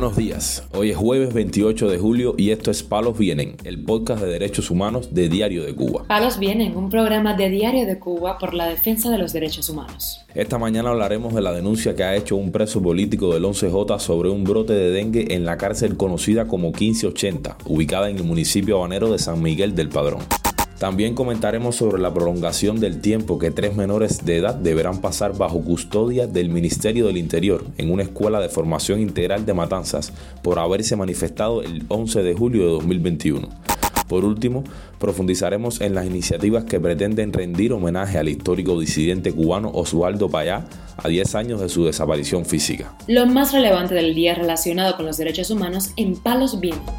Buenos días, hoy es jueves 28 de julio y esto es Palos Vienen, el podcast de derechos humanos de Diario de Cuba. Palos Vienen, un programa de Diario de Cuba por la defensa de los derechos humanos. Esta mañana hablaremos de la denuncia que ha hecho un preso político del 11J sobre un brote de dengue en la cárcel conocida como 1580, ubicada en el municipio habanero de San Miguel del Padrón. También comentaremos sobre la prolongación del tiempo que tres menores de edad deberán pasar bajo custodia del Ministerio del Interior en una escuela de formación integral de Matanzas por haberse manifestado el 11 de julio de 2021. Por último, profundizaremos en las iniciativas que pretenden rendir homenaje al histórico disidente cubano Osvaldo Payá a 10 años de su desaparición física. Lo más relevante del día relacionado con los derechos humanos en Palos Vientos.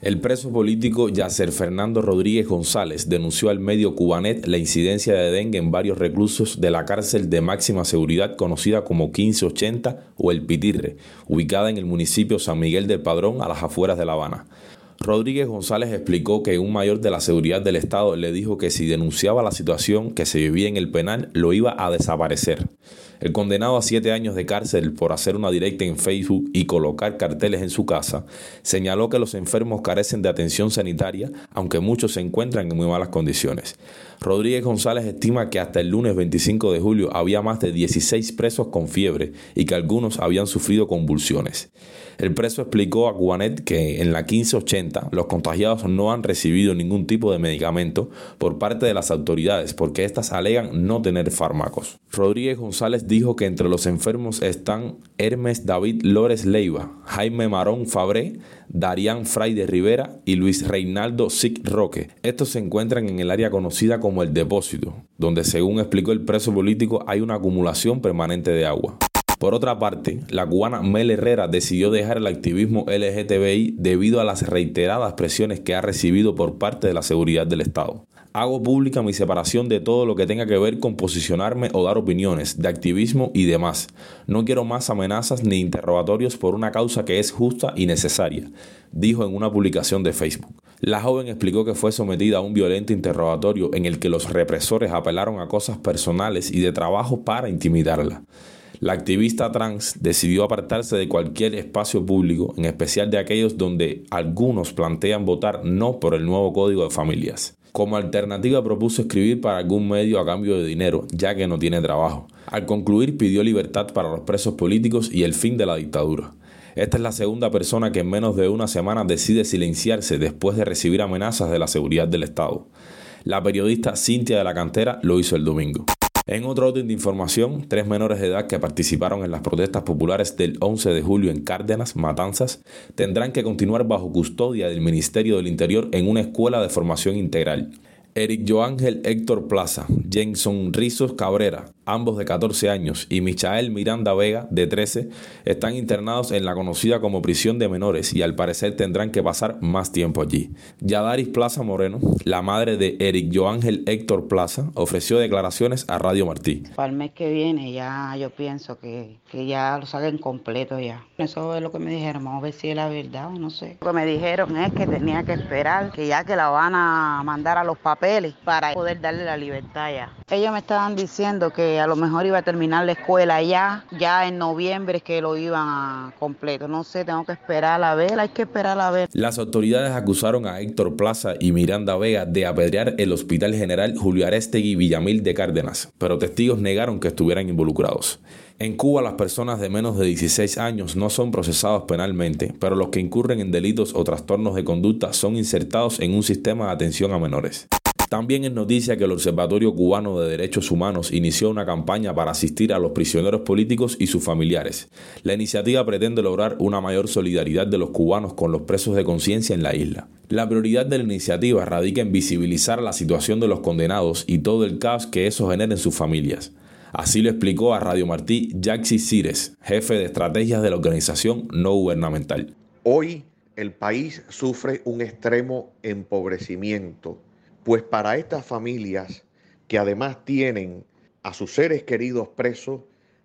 El preso político Yacer Fernando Rodríguez González denunció al medio Cubanet la incidencia de dengue en varios reclusos de la cárcel de máxima seguridad conocida como 1580 o El Pitirre, ubicada en el municipio San Miguel del Padrón a las afueras de La Habana. Rodríguez González explicó que un mayor de la seguridad del Estado le dijo que si denunciaba la situación que se vivía en el penal lo iba a desaparecer. El condenado a siete años de cárcel por hacer una directa en Facebook y colocar carteles en su casa, señaló que los enfermos carecen de atención sanitaria, aunque muchos se encuentran en muy malas condiciones. Rodríguez González estima que hasta el lunes 25 de julio había más de 16 presos con fiebre y que algunos habían sufrido convulsiones. El preso explicó a Cubanet que en la 1580 los contagiados no han recibido ningún tipo de medicamento por parte de las autoridades porque éstas alegan no tener fármacos. Rodríguez González dijo que entre los enfermos están Hermes David Lórez Leiva, Jaime Marón Fabré, Darían Fray de Rivera y Luis Reinaldo Sic Roque. Estos se encuentran en el área conocida como el depósito, donde según explicó el preso político hay una acumulación permanente de agua. Por otra parte, la cubana Mel Herrera decidió dejar el activismo LGTBI debido a las reiteradas presiones que ha recibido por parte de la seguridad del Estado. Hago pública mi separación de todo lo que tenga que ver con posicionarme o dar opiniones, de activismo y demás. No quiero más amenazas ni interrogatorios por una causa que es justa y necesaria, dijo en una publicación de Facebook. La joven explicó que fue sometida a un violento interrogatorio en el que los represores apelaron a cosas personales y de trabajo para intimidarla. La activista trans decidió apartarse de cualquier espacio público, en especial de aquellos donde algunos plantean votar no por el nuevo Código de Familias. Como alternativa propuso escribir para algún medio a cambio de dinero, ya que no tiene trabajo. Al concluir pidió libertad para los presos políticos y el fin de la dictadura. Esta es la segunda persona que en menos de una semana decide silenciarse después de recibir amenazas de la seguridad del Estado. La periodista Cintia de la Cantera lo hizo el domingo. En otro orden de información, tres menores de edad que participaron en las protestas populares del 11 de julio en Cárdenas, Matanzas, tendrán que continuar bajo custodia del Ministerio del Interior en una escuela de formación integral. Eric Joángel Héctor Plaza, Jenson Rizos Cabrera, ambos de 14 años, y Michael Miranda Vega, de 13, están internados en la conocida como prisión de menores y al parecer tendrán que pasar más tiempo allí. Yadaris Plaza Moreno, la madre de Eric Joángel Héctor Plaza, ofreció declaraciones a Radio Martí. Para el mes que viene ya yo pienso que, que ya lo saquen completo ya. Eso es lo que me dijeron, vamos a ver si es la verdad o no sé. Lo que me dijeron es que tenía que esperar, que ya que la van a mandar a los papeles para poder darle la libertad ya. Ellos me estaban diciendo que a lo mejor iba a terminar la escuela ya, ya en noviembre es que lo iban a completo. No sé, tengo que esperar a ver, hay que esperar a ver. Las autoridades acusaron a Héctor Plaza y Miranda Vega de apedrear el Hospital General Julio Arestegui Villamil de Cárdenas, pero testigos negaron que estuvieran involucrados. En Cuba las personas de menos de 16 años no son procesados penalmente, pero los que incurren en delitos o trastornos de conducta son insertados en un sistema de atención a menores. También es noticia que el Observatorio Cubano de Derechos Humanos inició una campaña para asistir a los prisioneros políticos y sus familiares. La iniciativa pretende lograr una mayor solidaridad de los cubanos con los presos de conciencia en la isla. La prioridad de la iniciativa radica en visibilizar la situación de los condenados y todo el caos que eso genera en sus familias. Así lo explicó a Radio Martí Jaxi Cires, jefe de estrategias de la organización no gubernamental. Hoy el país sufre un extremo empobrecimiento pues para estas familias que además tienen a sus seres queridos presos,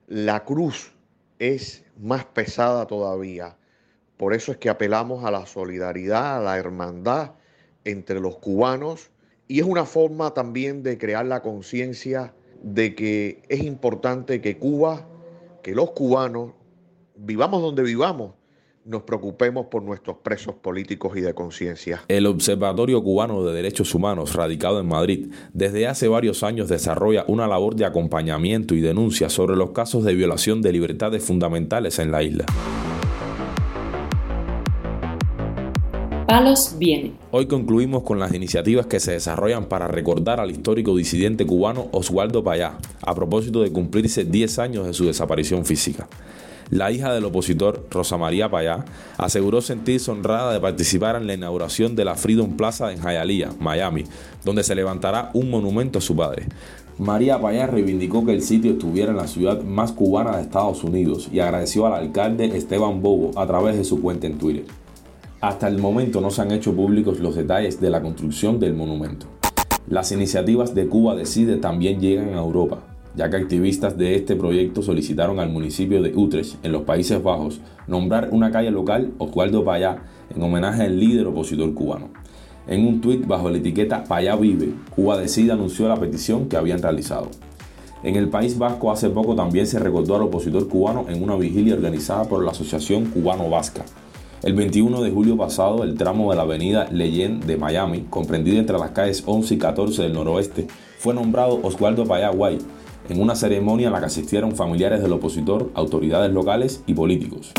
la cruz es más pesada todavía. Por eso es que apelamos a la solidaridad, a la hermandad entre los cubanos y es una forma también de crear la conciencia de que es importante que Cuba, que los cubanos vivamos donde vivamos, nos preocupemos por nuestros presos políticos y de conciencia. El Observatorio Cubano de Derechos Humanos, radicado en Madrid, desde hace varios años desarrolla una labor de acompañamiento y denuncia sobre los casos de violación de libertades fundamentales en la isla. Palos viene. Hoy concluimos con las iniciativas que se desarrollan para recordar al histórico disidente cubano Oswaldo Payá, a propósito de cumplirse 10 años de su desaparición física. La hija del opositor, Rosa María Payá, aseguró sentirse honrada de participar en la inauguración de la Freedom Plaza en Hialeah, Miami, donde se levantará un monumento a su padre. María Payá reivindicó que el sitio estuviera en la ciudad más cubana de Estados Unidos y agradeció al alcalde Esteban Bobo a través de su cuenta en Twitter. Hasta el momento no se han hecho públicos los detalles de la construcción del monumento. Las iniciativas de Cuba Decide también llegan a Europa, ya que activistas de este proyecto solicitaron al municipio de Utrecht, en los Países Bajos, nombrar una calle local, Oswaldo Payá, en homenaje al líder opositor cubano. En un tuit bajo la etiqueta Payá Vive, Cuba Decide anunció la petición que habían realizado. En el País Vasco hace poco también se recordó al opositor cubano en una vigilia organizada por la Asociación Cubano Vasca. El 21 de julio pasado, el tramo de la avenida Leyen de Miami, comprendido entre las calles 11 y 14 del noroeste, fue nombrado Oswaldo Payaguay, en una ceremonia a la que asistieron familiares del opositor, autoridades locales y políticos.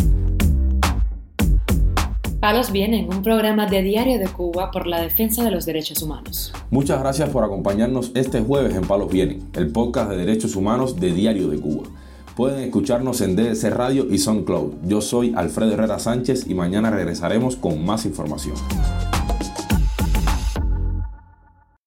Palos Vienen, un programa de Diario de Cuba por la defensa de los derechos humanos. Muchas gracias por acompañarnos este jueves en Palos Vienen, el podcast de derechos humanos de Diario de Cuba. Pueden escucharnos en DDC Radio y SoundCloud. Yo soy Alfredo Herrera Sánchez y mañana regresaremos con más información.